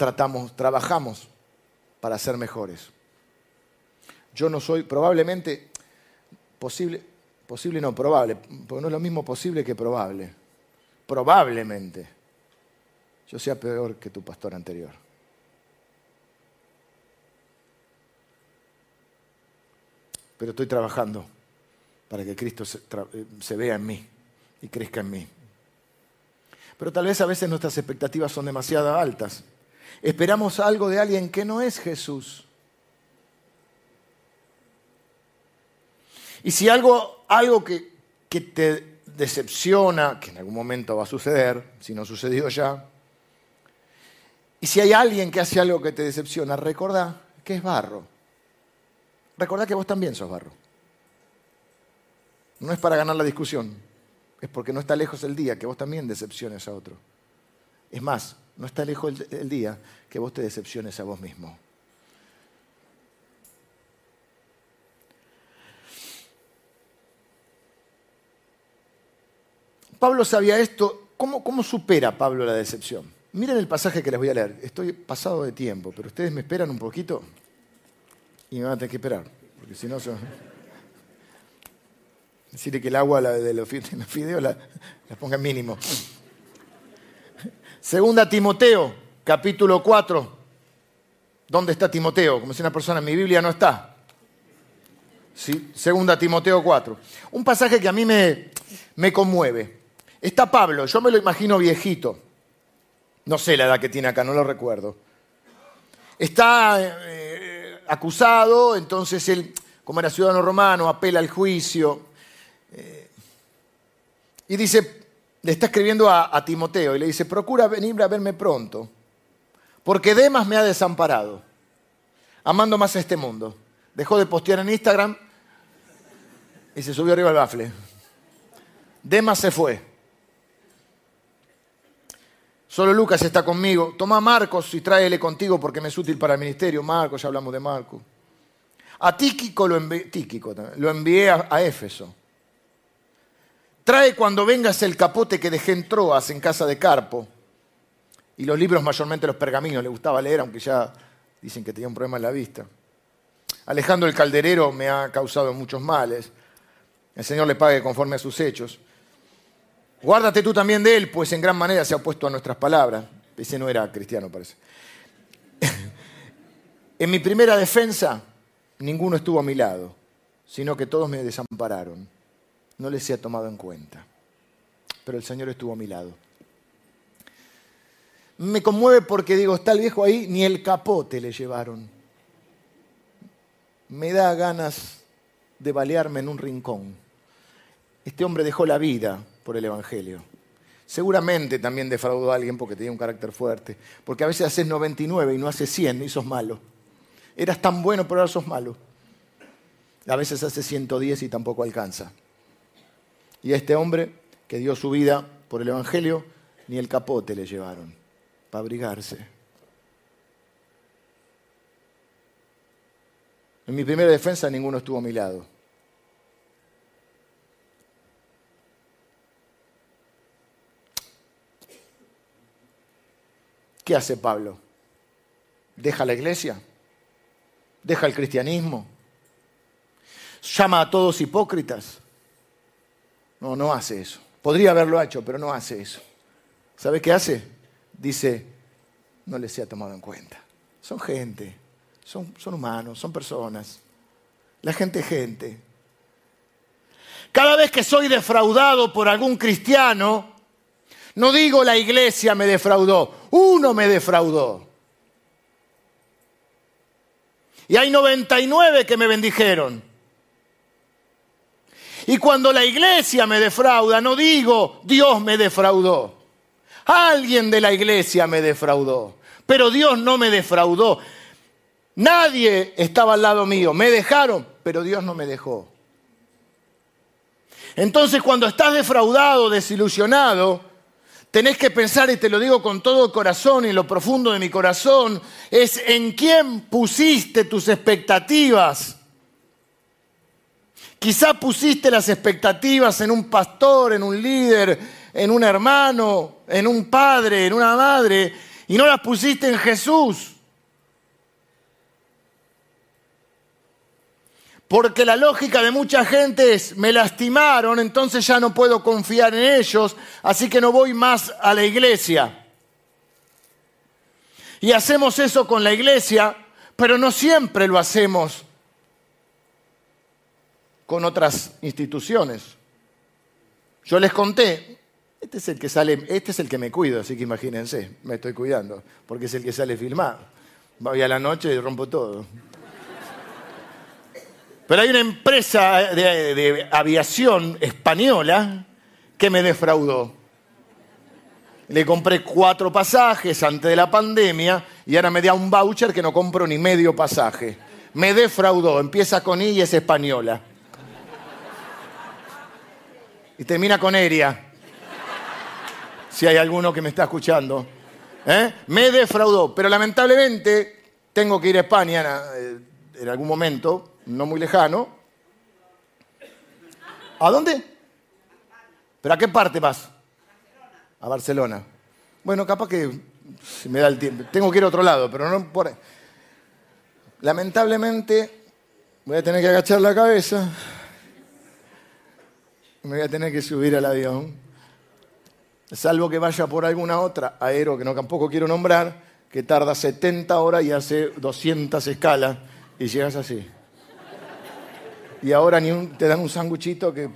tratamos, trabajamos para ser mejores. Yo no soy, probablemente, posible, posible no, probable, porque no es lo mismo posible que probable. Probablemente yo sea peor que tu pastor anterior. Pero estoy trabajando para que Cristo se, se vea en mí y crezca en mí. Pero tal vez a veces nuestras expectativas son demasiado altas. Esperamos algo de alguien que no es Jesús. Y si algo, algo que, que te decepciona, que en algún momento va a suceder, si no sucedió ya, y si hay alguien que hace algo que te decepciona, recordá que es barro. Recordá que vos también sos barro. No es para ganar la discusión, es porque no está lejos el día que vos también decepciones a otro. Es más, no está lejos el, día que vos te decepciones a vos mismo. Pablo sabía esto. ¿Cómo, ¿Cómo, supera Pablo la decepción? Miren el pasaje que les voy a leer. Estoy pasado de tiempo, pero ustedes me esperan un poquito y me van a tener que esperar, porque si no... Son... Decirle que el agua de los fideos la, la ponga en mínimo. Segunda Timoteo, capítulo 4. ¿Dónde está Timoteo? Como si una persona en mi Biblia no está. ¿Sí? Segunda Timoteo 4. Un pasaje que a mí me, me conmueve. Está Pablo, yo me lo imagino viejito. No sé la edad que tiene acá, no lo recuerdo. Está eh, acusado, entonces él, como era ciudadano romano, apela al juicio. Eh, y dice, le está escribiendo a, Timoteo y le dice, procura venir a verme pronto, porque Demas me ha desamparado, amando más a este mundo. Dejó de postear en Instagram y se subió arriba al bafle. Demas se fue. Solo Lucas está conmigo. Toma a Marcos y tráele contigo porque me es útil para el ministerio. Marcos, ya hablamos de Marcos. A Tíquico lo envié, lo envié a Éfeso. Trae cuando vengas el capote que dejé en Troas, en casa de Carpo. Y los libros, mayormente los pergaminos, le gustaba leer, aunque ya dicen que tenía un problema en la vista. Alejandro el calderero me ha causado muchos males. El Señor le pague conforme a sus hechos. Guárdate tú también de él, pues en gran manera se ha opuesto a nuestras palabras. Ese no era cristiano, parece. en mi primera defensa, ninguno estuvo a mi lado, sino que todos me desampararon no les he tomado en cuenta. Pero el Señor estuvo a mi lado. Me conmueve porque digo, está el viejo ahí, ni el capote le llevaron. Me da ganas de balearme en un rincón. Este hombre dejó la vida por el Evangelio. Seguramente también defraudó a alguien porque tenía un carácter fuerte. Porque a veces haces 99 y no haces 100 y sos malo. Eras tan bueno, pero ahora sos malo. A veces haces 110 y tampoco alcanza. Y a este hombre que dio su vida por el Evangelio, ni el capote le llevaron para abrigarse. En mi primera defensa ninguno estuvo a mi lado. ¿Qué hace Pablo? ¿Deja la iglesia? ¿Deja el cristianismo? ¿Llama a todos hipócritas? No, no hace eso. Podría haberlo hecho, pero no hace eso. ¿Sabe qué hace? Dice, no les sea tomado en cuenta. Son gente, son, son humanos, son personas. La gente es gente. Cada vez que soy defraudado por algún cristiano, no digo la iglesia me defraudó, uno me defraudó. Y hay 99 que me bendijeron. Y cuando la iglesia me defrauda, no digo Dios me defraudó. Alguien de la iglesia me defraudó. Pero Dios no me defraudó. Nadie estaba al lado mío. Me dejaron, pero Dios no me dejó. Entonces cuando estás defraudado, desilusionado, tenés que pensar, y te lo digo con todo corazón y lo profundo de mi corazón, es en quién pusiste tus expectativas. Quizá pusiste las expectativas en un pastor, en un líder, en un hermano, en un padre, en una madre, y no las pusiste en Jesús. Porque la lógica de mucha gente es, me lastimaron, entonces ya no puedo confiar en ellos, así que no voy más a la iglesia. Y hacemos eso con la iglesia, pero no siempre lo hacemos con otras instituciones. Yo les conté, este es el que sale, este es el que me cuido, así que imagínense, me estoy cuidando, porque es el que sale filmado. Voy a la noche y rompo todo. Pero hay una empresa de, aviación española que me defraudó. Le compré cuatro pasajes antes de la pandemia y ahora me da un voucher que no compro ni medio pasaje. Me defraudó, empieza con I y es española. Y termina con Eria. Si hay alguno que me está escuchando. ¿Eh? Me defraudó, pero lamentablemente tengo que ir a España eh, en algún momento no muy lejano. ¿A dónde? ¿Pero a qué parte vas? A Barcelona. Bueno, capaz que si me da el tiempo. Tengo que ir a otro lado, pero no por Lamentablemente voy a tener que agachar la cabeza. Me voy a tener que subir al avión. Salvo que vaya por alguna otra aero que no tampoco quiero nombrar, que tarda 70 horas y hace 200 escalas y llegas así y ahora ni te dan un sanguchito que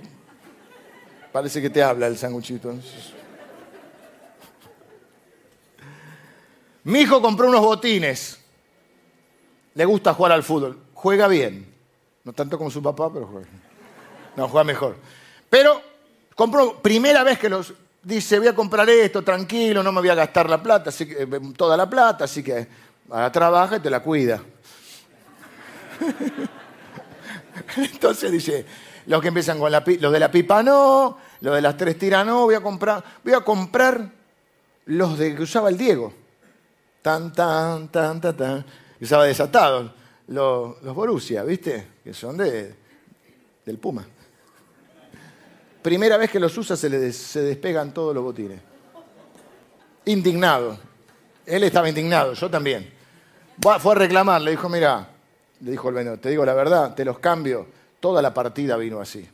parece que te habla el sanguchito. Mi hijo compró unos botines. Le gusta jugar al fútbol. Juega bien. No tanto como su papá, pero juega. No, juega mejor. Pero compró, primera vez que los dice, voy a comprar esto, tranquilo, no me voy a gastar la plata, eh, toda la plata, así que ahora trabaja y te la cuida. Entonces dice, los que empiezan con la, los de la pipa no, los de las tres tiras no, voy a comprar, voy a comprar los de que usaba el Diego. Tan, tan, tan, tan, tan. Usaba desatados. Los, los Borussia, ¿viste? Que son de, del Puma. Primera vez que los usa se le se despegan todos los botines. Indignado. Él estaba indignado, yo también. Fue a reclamar, le dijo, mira, le dijo el vendedor, te digo la verdad, te los cambio. Toda la partida vino así.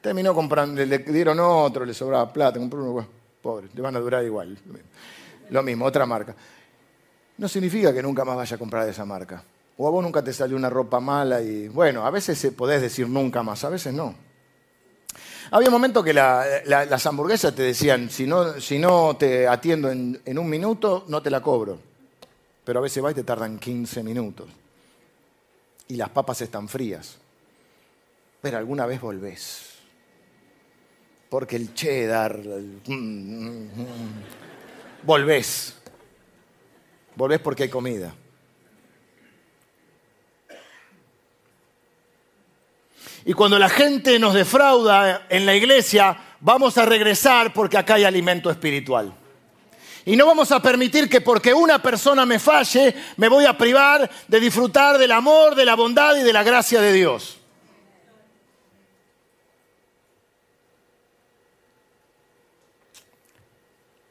Terminó comprando, le dieron otro, le sobraba plata, compró uno, pobre, le van a durar igual. Lo mismo, otra marca. No significa que nunca más vaya a comprar de esa marca. O a vos nunca te salió una ropa mala y, bueno, a veces podés decir nunca más, a veces no. Había momentos que las hamburguesas te decían, si no, si no te atiendo en, un minuto, no te la cobro. Pero a veces va y te tardan 15 minutos y las papas están frías. Pero alguna vez volvés. Porque el cheddar... Mm, mm, mm, volvés. Volvés porque hay comida. Y cuando la gente nos defrauda en la iglesia, vamos a regresar porque acá hay alimento espiritual. Y no vamos a permitir que porque una persona me falle, me voy a privar de disfrutar del amor, de la bondad y de la gracia de Dios.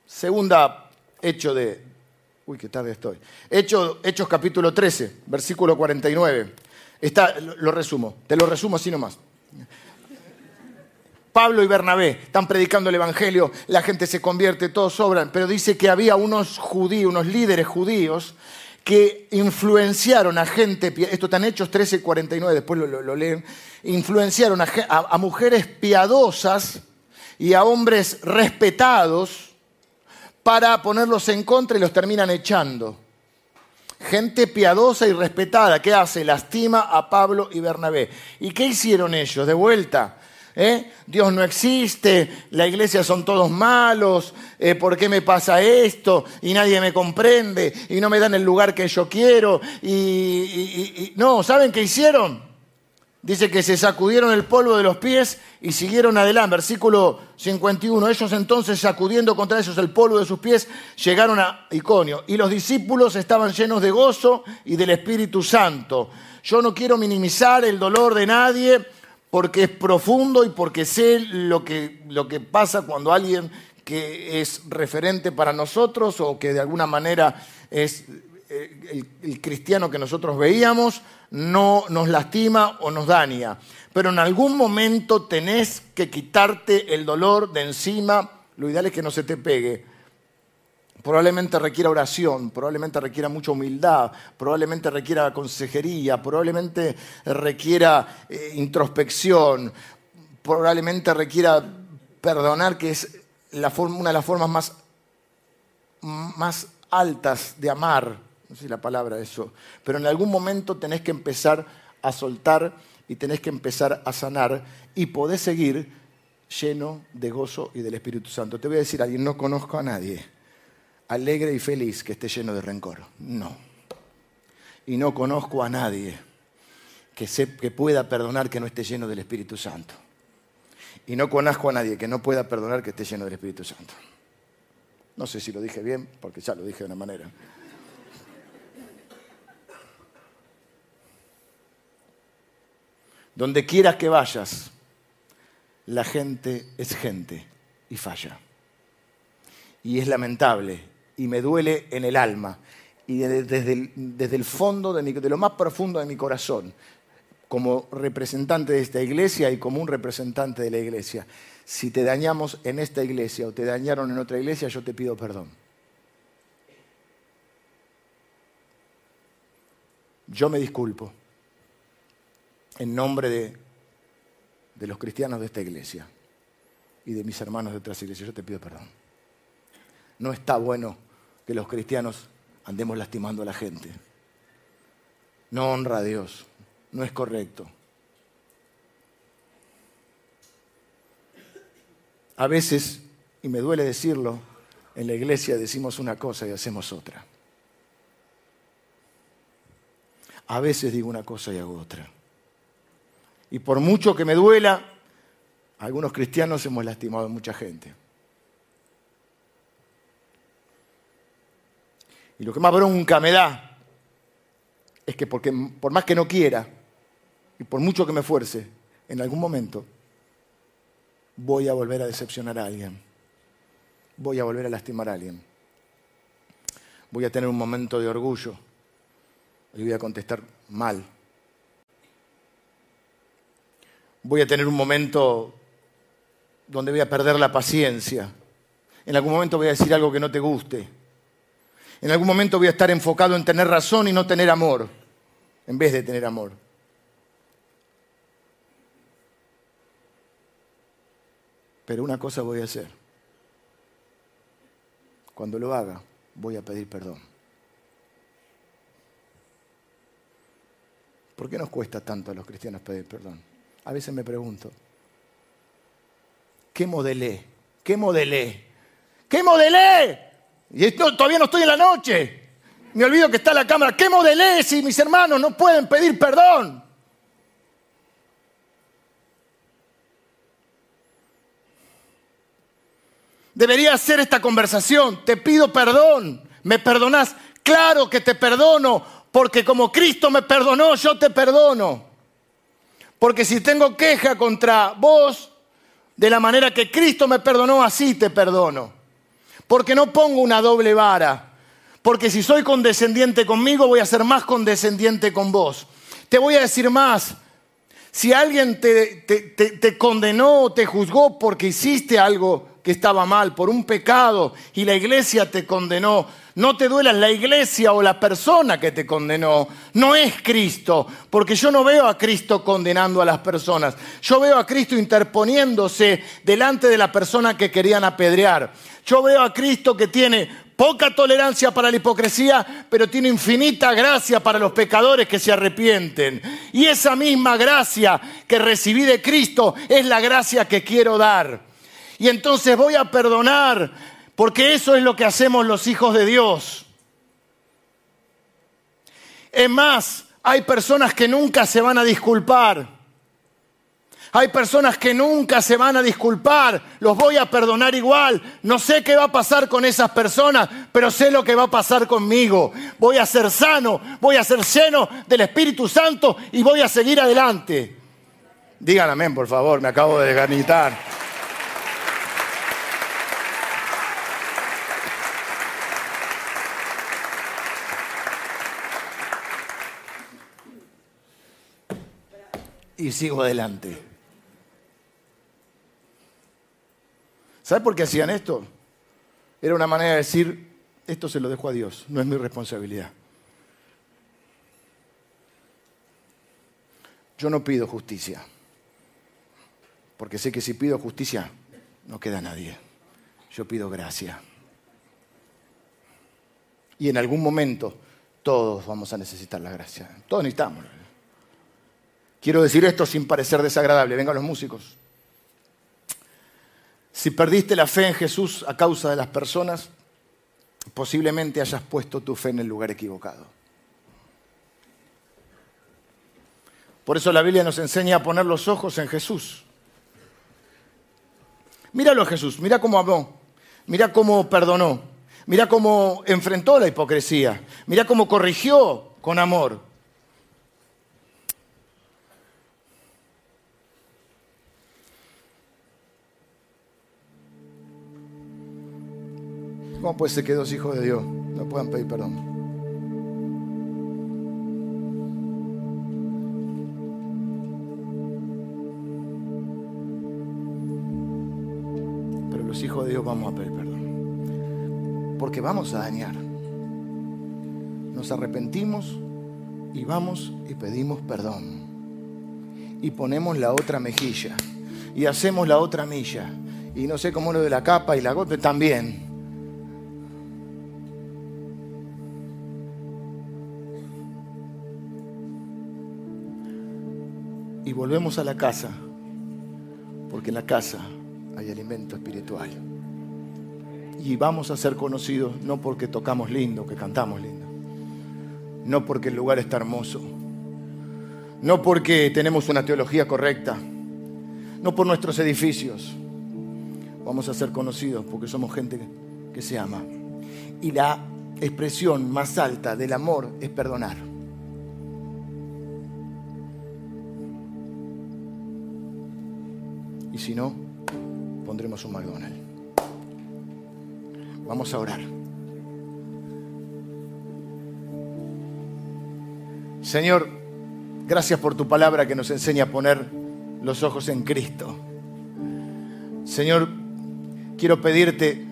Segunda hecho de Uy, qué tarde estoy. Hechos, Hechos capítulo 13, versículo 49. Está, lo resumo, te lo resumo así nomás. Pablo y Bernabé están predicando el Evangelio, la gente se convierte, todos sobran, pero dice que había unos judíos, unos líderes judíos que influenciaron a gente, esto está en Hechos 13, 49, después lo, leen, influenciaron a- a mujeres piadosas y a hombres respetados para ponerlos en contra y los terminan echando. Gente piadosa y respetada, ¿qué hace? Lastima a Pablo y Bernabé. ¿Y qué hicieron ellos? De vuelta. ¿Eh? Dios no existe, la iglesia son todos malos, eh, ¿por qué me pasa esto? Y nadie me comprende, y no me dan el lugar que yo quiero. Y, y- No, ¿saben qué hicieron? Dice que se sacudieron el polvo de los pies y siguieron adelante. Versículo 51. Ellos entonces, sacudiendo contra ellos el polvo de sus pies, llegaron a Iconio. Y los discípulos estaban llenos de gozo y del Espíritu Santo. Yo no quiero minimizar el dolor de nadie porque es profundo y porque sé lo que, lo que pasa cuando alguien que es referente para nosotros o que de alguna manera es eh, el, el cristiano que nosotros veíamos no nos lastima o nos daña. Pero en algún momento tenés que quitarte el dolor de encima. Lo ideal es que no se te pegue. Probablemente requiera oración, probablemente requiera mucha humildad, probablemente requiera consejería, probablemente requiera eh, introspección, probablemente requiera perdonar, que es la una de las formas más más altas de amar, no sé si la palabra eso, pero en algún momento tenés que empezar a soltar y tenés que empezar a sanar y podés seguir lleno de gozo y del Espíritu Santo. Te voy a decir alguien, no conozco a nadie alegre y feliz que esté lleno de rencor. No. Y no conozco a nadie que, se- que pueda perdonar que no esté lleno del Espíritu Santo. Y no conozco a nadie que no pueda perdonar que esté lleno del Espíritu Santo. No sé si lo dije bien, porque ya lo dije de una manera. Donde quieras que vayas, la gente es gente y falla. Y es lamentable y me duele en el alma y de- desde el, desde el fondo, de, mi- de lo más profundo de mi corazón, como representante de esta iglesia y como un representante de la iglesia. Si te dañamos en esta iglesia o te dañaron en otra iglesia, yo te pido perdón. Yo me disculpo en nombre de, de los cristianos de esta iglesia y de mis hermanos de otras iglesias. Yo te pido perdón. No está bueno que los cristianos andemos lastimando a la gente. No honra a Dios. No es correcto. A veces, y me duele decirlo, en la iglesia decimos una cosa y hacemos otra. A veces digo una cosa y hago otra. Y por mucho que me duela, algunos cristianos hemos lastimado a mucha gente. Y lo que más bronca me da es que porque, por más que no quiera y por mucho que me esfuerce, en algún momento voy a volver a decepcionar a alguien. Voy a volver a lastimar a alguien. Voy a tener un momento de orgullo y voy a contestar mal. Voy a tener un momento donde voy a perder la paciencia. En algún momento voy a decir algo que no te guste. En algún momento voy a estar enfocado en tener razón y no tener amor, en vez de tener amor. Pero una cosa voy a hacer. Cuando lo haga, voy a pedir perdón. ¿Por qué nos cuesta tanto a los cristianos pedir perdón? A veces me pregunto, ¿qué modelé? ¿Qué modelé? ¿Qué modelé? Y esto, todavía no estoy en la noche. Me olvido que está la cámara. ¿Qué modelé si mis hermanos no pueden pedir perdón? Debería ser esta conversación. Te pido perdón. ¿Me perdonás? Claro que te perdono, porque como Cristo me perdonó, yo te perdono. Porque si tengo queja contra vos, de la manera que Cristo me perdonó, así te perdono. Porque no pongo una doble vara. Porque si soy condescendiente conmigo, voy a ser más condescendiente con vos. Te voy a decir más. Si alguien te, te, condenó o te juzgó porque hiciste algo que estaba mal, por un pecado, y la iglesia te condenó, no te duelas la iglesia o la persona que te condenó, no es Cristo, porque yo no veo a Cristo condenando a las personas, yo veo a Cristo interponiéndose delante de la persona que querían apedrear. Yo veo a Cristo que tiene poca tolerancia para la hipocresía, pero tiene infinita gracia para los pecadores que se arrepienten. Y esa misma gracia que recibí de Cristo es la gracia que quiero dar. Y entonces voy a perdonar, porque eso es lo que hacemos los hijos de Dios. Es más, hay personas que nunca se van a disculpar. Hay personas que nunca se van a disculpar, los voy a perdonar igual. No sé qué va a pasar con esas personas, pero sé lo que va a pasar conmigo. Voy a ser sano, voy a ser lleno del Espíritu Santo y voy a seguir adelante. Digan amén, por favor, me acabo de desganitar. Y sigo adelante. ¿Sabe por qué hacían esto? Era una manera de decir, esto se lo dejo a Dios, no es mi responsabilidad. Yo no pido justicia, porque sé que si pido justicia no queda nadie. Yo pido gracia. Y en algún momento todos vamos a necesitar la gracia. Todos necesitamos. Quiero decir esto sin parecer desagradable. Vengan los músicos. Si perdiste la fe en Jesús a causa de las personas, posiblemente hayas puesto tu fe en el lugar equivocado. Por eso la Biblia nos enseña a poner los ojos en Jesús. Míralo a Jesús, mira cómo amó, mira cómo perdonó, mira cómo enfrentó la hipocresía, mira cómo corrigió con amor, ¿Cómo puede ser que dos hijos de Dios no puedan pedir perdón? Pero los hijos de Dios vamos a pedir perdón. Porque vamos a dañar. Nos arrepentimos y vamos y pedimos perdón. Y ponemos la otra mejilla. Y hacemos la otra milla. Y no sé cómo lo de la capa y la golpe también. Y volvemos a la casa, porque en la casa hay alimento espiritual. Y vamos a ser conocidos no porque tocamos lindo, que cantamos lindo, no porque el lugar está hermoso, no porque tenemos una teología correcta, no por nuestros edificios. Vamos a ser conocidos porque somos gente que se ama. Y la expresión más alta del amor es perdonar. Si no, pondremos un McDonald's. Vamos a orar. Señor, gracias por tu palabra que nos enseña a poner los ojos en Cristo. Señor, quiero pedirte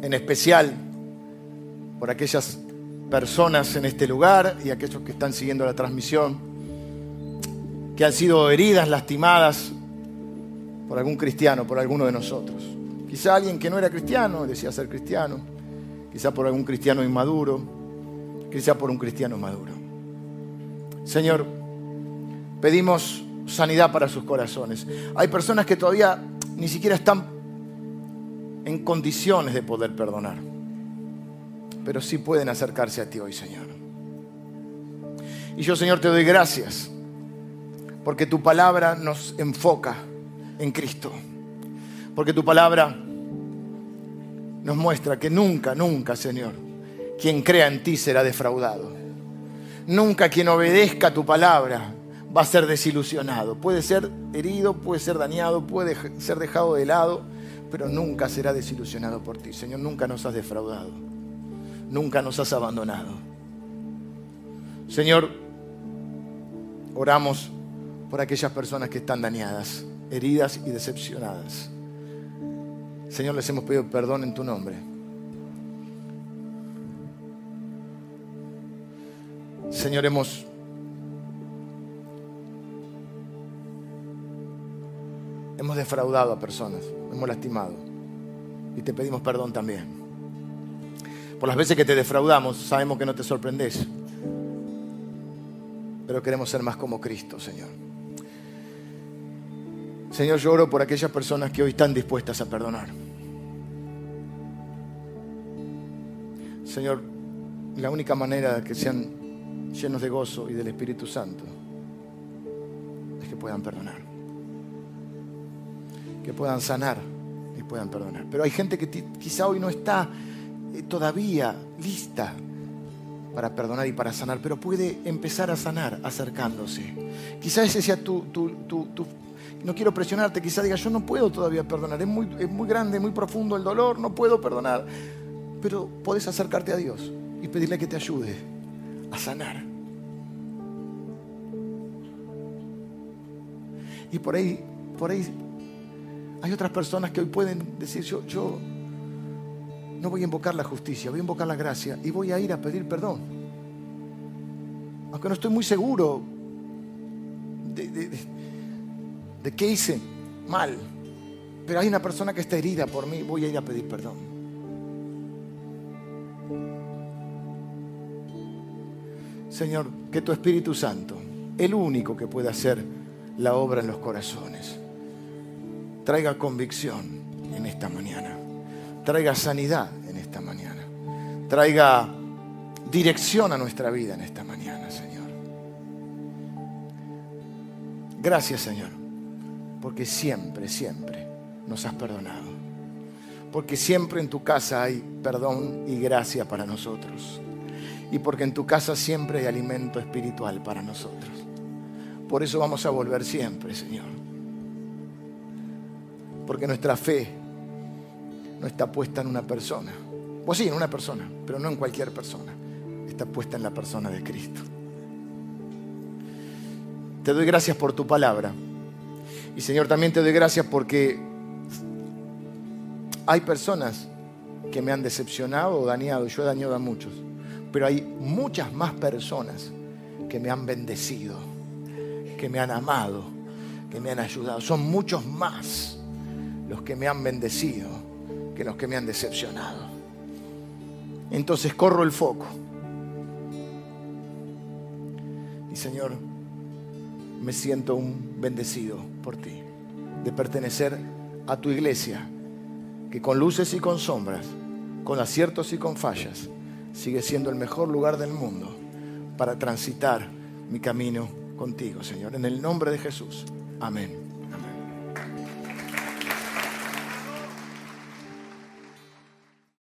en especial por aquellas personas en este lugar y aquellos que están siguiendo la transmisión, que han sido heridas, lastimadas por algún cristiano, por alguno de nosotros. Quizá alguien que no era cristiano, decía ser cristiano. Quizá por algún cristiano inmaduro. Quizá por un cristiano maduro. Señor, pedimos sanidad para sus corazones. Hay personas que todavía ni siquiera están en condiciones de poder perdonar, pero sí pueden acercarse a ti hoy, Señor. Y yo, Señor, te doy gracias porque tu palabra nos enfoca en Cristo. Porque tu palabra nos muestra que nunca, nunca, Señor, quien crea en ti será defraudado. Nunca quien obedezca tu palabra va a ser desilusionado. Puede ser herido, puede ser dañado, puede ser dejado de lado, pero nunca será desilusionado por ti. Señor, nunca nos has defraudado. nunca nos has abandonado. Señor, oramos por aquellas personas que están dañadas, heridas y decepcionadas. Señor, les hemos pedido perdón en tu nombre. Señor, hemos hemos defraudado a personas, hemos lastimado y te pedimos perdón también. Por las veces que te defraudamos, sabemos que no te sorprendes, pero queremos ser más como Cristo, Señor. Señor, yo oro por aquellas personas que hoy están dispuestas a perdonar. Señor, la única manera de que sean llenos de gozo y del Espíritu Santo es que puedan perdonar. Que puedan sanar y puedan perdonar. Pero hay gente que quizá hoy no está eh, todavía lista para perdonar y para sanar, pero puede empezar a sanar acercándose. Quizá ese sea tu, tu, tu, no quiero presionarte, quizá diga, yo no puedo todavía perdonar, es muy, es muy grande, muy profundo el dolor, no puedo perdonar. Pero puedes acercarte a Dios y pedirle que te ayude a sanar. Y por ahí, por ahí hay otras personas que hoy pueden decir, yo, yo no voy a invocar la justicia, voy a invocar la gracia y voy a ir a pedir perdón. Aunque no estoy muy seguro de qué hice mal, pero hay una persona que está herida por mí, voy a ir a pedir perdón. Señor, que tu Espíritu Santo, el único que puede hacer la obra en los corazones, traiga convicción en esta mañana. Traiga sanidad en esta mañana, traiga dirección a nuestra vida en esta mañana, Señor. Gracias, Señor, porque siempre, siempre nos has perdonado, porque siempre en tu casa hay perdón y gracia para nosotros, y porque en tu casa siempre hay alimento espiritual para nosotros. Por eso vamos a volver siempre, Señor. Porque nuestra fe no está puesta en una persona. O sí, en una persona, pero no en cualquier persona. Está puesta en la persona de Cristo. Te doy gracias por tu palabra. Y Señor, también te doy gracias porque hay personas que me han decepcionado o dañado. Yo he dañado a muchos. Pero hay muchas más personas que me han bendecido, que me han amado, que me han ayudado. Son muchos más los que me han bendecido que los que me han decepcionado. Entonces corro el foco. Y Señor, me siento un bendecido por ti, de pertenecer a tu iglesia, que con luces y con sombras, con aciertos y con fallas, sigue siendo el mejor lugar del mundo para transitar mi camino contigo, Señor. En el nombre de Jesús. Amén.